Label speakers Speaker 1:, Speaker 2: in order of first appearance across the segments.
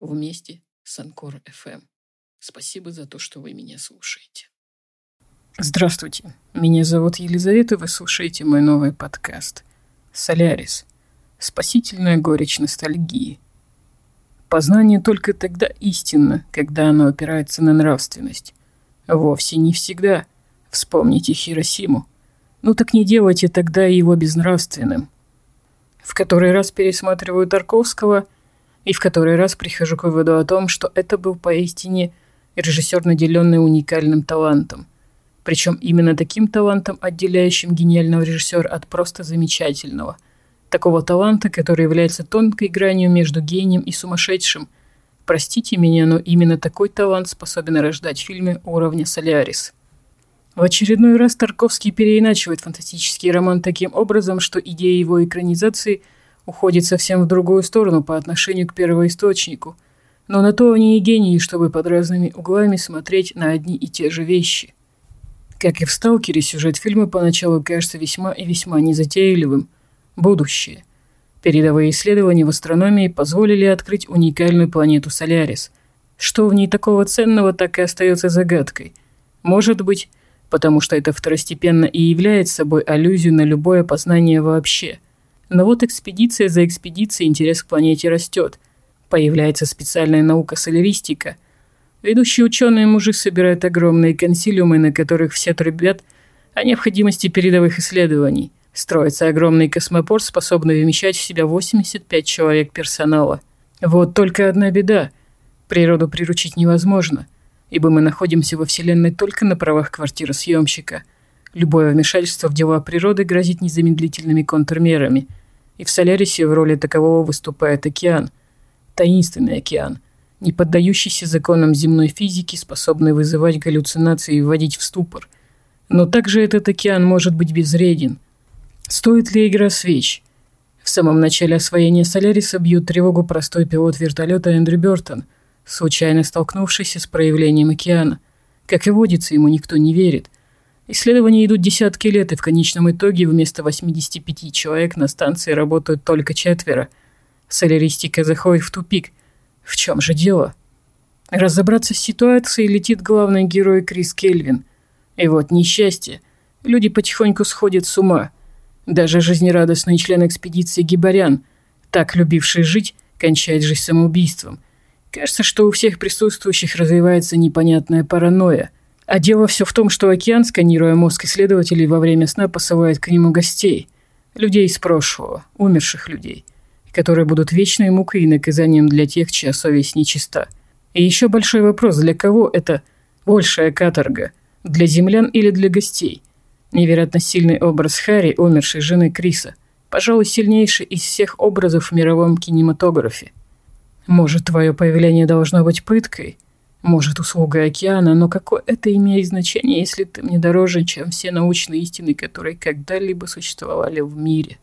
Speaker 1: вместе с Анкор FM. Спасибо за то, что вы меня слушаете. Здравствуйте, меня зовут Елизавета, вы слушаете мой новый подкаст «Солярис. Спасительная горечь ностальгии». Познание только тогда истинно, когда оно опирается на нравственность. Вовсе не всегда. Вспомните Хиросиму. Ну так не делайте тогда его безнравственным. В который раз пересматриваю Тарковского и в который раз прихожу к выводу о том, что это был поистине режиссер, наделенный уникальным талантом – причем именно таким талантом, отделяющим гениального режиссера от просто замечательного. Такого таланта, который является тонкой гранью между гением и сумасшедшим. Простите меня, но именно такой талант способен рождать фильмы уровня «Солярис». В очередной раз Тарковский переиначивает фантастический роман таким образом, что идея его экранизации уходит совсем в другую сторону по отношению к первоисточнику. Но на то они и гении, чтобы под разными углами смотреть на одни и те же вещи. Как и в «Сталкере», сюжет фильма поначалу кажется весьма и весьма незатейливым. Будущее. Передовые исследования в астрономии позволили открыть уникальную планету Солярис. Что в ней такого ценного, так и остается загадкой. Может быть, потому что это второстепенно и является собой аллюзию на любое познание вообще. Но вот экспедиция за экспедицией интерес к планете растет. Появляется специальная наука соляристика – Ведущие ученые мужи собирают огромные консилиумы, на которых все трубят о необходимости передовых исследований. Строится огромный космопорт, способный вмещать в себя 85 человек персонала. Вот только одна беда. Природу приручить невозможно, ибо мы находимся во Вселенной только на правах квартиросъемщика. Любое вмешательство в дела природы грозит незамедлительными контрмерами. И в Солярисе в роли такового выступает океан. Таинственный океан – не поддающийся законам земной физики, способный вызывать галлюцинации и вводить в ступор. Но также этот океан может быть безвреден. Стоит ли игра свеч? В самом начале освоения Соляриса бьет тревогу простой пилот вертолета Эндрю Бертон, случайно столкнувшийся с проявлением океана. Как и водится, ему никто не верит. Исследования идут десятки лет, и в конечном итоге вместо 85 человек на станции работают только четверо. Соляристика заходит в тупик – в чем же дело? Разобраться с ситуацией летит главный герой Крис Кельвин. И вот несчастье. Люди потихоньку сходят с ума. Даже жизнерадостный член экспедиции Гибарян, так любивший жить, кончает жизнь самоубийством. Кажется, что у всех присутствующих развивается непонятная паранойя. А дело все в том, что океан, сканируя мозг исследователей во время сна, посылает к нему гостей. Людей из прошлого, умерших людей – которые будут вечной мукой и наказанием для тех, чья совесть нечиста. И еще большой вопрос, для кого это большая каторга? Для землян или для гостей? Невероятно сильный образ Харри, умершей жены Криса. Пожалуй, сильнейший из всех образов в мировом кинематографе. Может, твое появление должно быть пыткой? Может, услуга океана, но какое это имеет значение, если ты мне дороже, чем все научные истины, которые когда-либо существовали в мире?»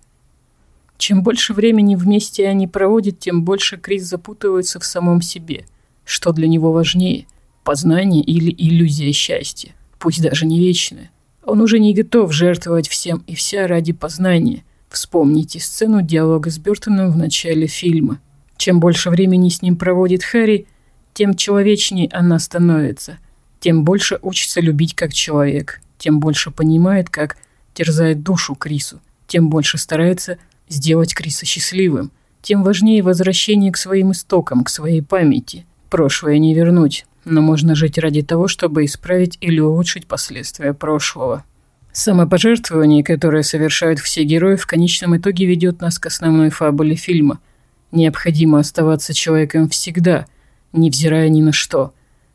Speaker 1: Чем больше времени вместе они проводят, тем больше Крис запутывается в самом себе. Что для него важнее – познание или иллюзия счастья, пусть даже не вечная. Он уже не готов жертвовать всем и вся ради познания. Вспомните сцену диалога с Бертоном в начале фильма. Чем больше времени с ним проводит Харри, тем человечнее она становится, тем больше учится любить как человек, тем больше понимает, как терзает душу Крису, тем больше старается сделать Криса счастливым, тем важнее возвращение к своим истокам, к своей памяти. Прошлое не вернуть, но можно жить ради того, чтобы исправить или улучшить последствия прошлого. Самопожертвование, которое совершают все герои, в конечном итоге ведет нас к основной фабуле фильма. Необходимо оставаться человеком всегда, невзирая ни на что.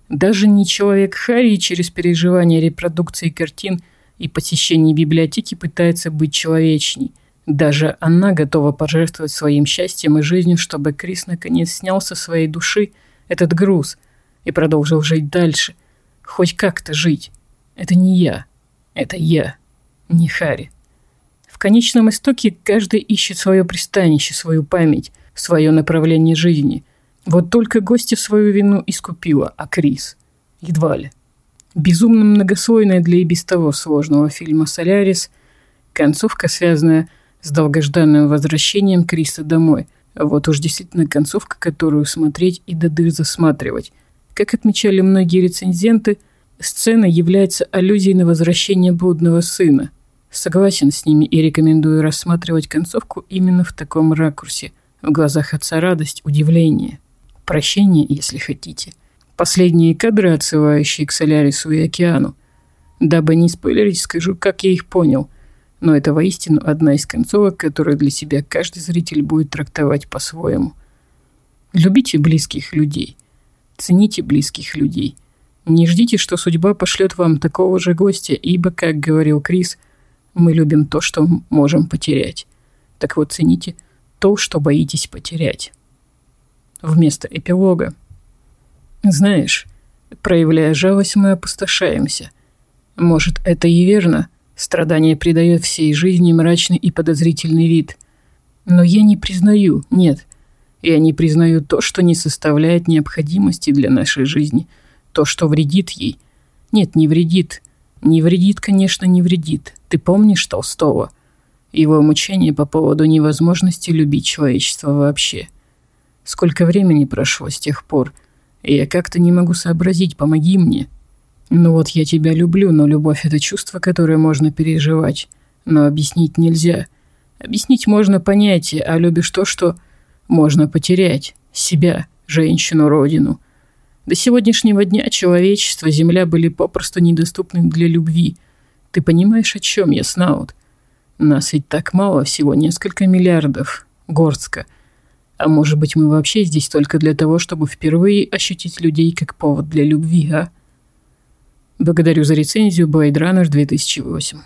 Speaker 1: Даже не человек Харри через переживание репродукции картин и посещение библиотеки пытается быть человечней – даже она готова пожертвовать своим счастьем и жизнью, чтобы Крис наконец снял со своей души этот груз, и продолжил жить дальше. Хоть как-то жить. Это не я. Это я. Не Хари. В конечном истоке каждый ищет свое пристанище, свою память, свое направление жизни. Вот только гостья свою вину искупила, а Крис едва ли. Безумно многослойная для и без того сложного фильма «Солярис», концовка, связанная с долгожданным возвращением Криса домой. Вот уж действительно концовка, которую смотреть и до дыр засматривать. Как отмечали многие рецензенты, сцена является аллюзией на возвращение блудного сына. Согласен с ними и рекомендую рассматривать концовку именно в таком ракурсе. В глазах отца радость, удивление. Прощение, если хотите. Последние кадры, отсылающие к Солярису и океану. Дабы не спойлерить, скажу, как я их понял – но это воистину одна из концовок, которую для себя каждый зритель будет трактовать по-своему. Любите близких людей. Цените близких людей. Не ждите, что судьба пошлет вам такого же гостя, ибо, как говорил Крис, мы любим то, что можем потерять. Так вот, цените то, что боитесь потерять. Вместо эпилога. Знаешь, проявляя жалость, мы опустошаемся. Может, это и верно – Страдание придает всей жизни мрачный и подозрительный вид. Но я не признаю, нет, я не признаю то, что не составляет необходимости для нашей жизни, то, что вредит ей. Нет, не вредит. Не вредит, конечно, не вредит. Ты помнишь Толстого? Его мучение по поводу невозможности любить человечество вообще. Сколько времени прошло с тех пор, я как-то не могу сообразить, помоги мне. Ну вот я тебя люблю, но любовь — это чувство, которое можно переживать. Но объяснить нельзя. Объяснить можно понятие, а любишь то, что можно потерять. Себя, женщину, родину. До сегодняшнего дня человечество, земля были попросту недоступны для любви. Ты понимаешь, о чем я, Снаут? Нас ведь так мало, всего несколько миллиардов. Горстка. А может быть, мы вообще здесь только для того, чтобы впервые ощутить людей как повод для любви, а? Благодарю за рецензию Blade Runner 2008.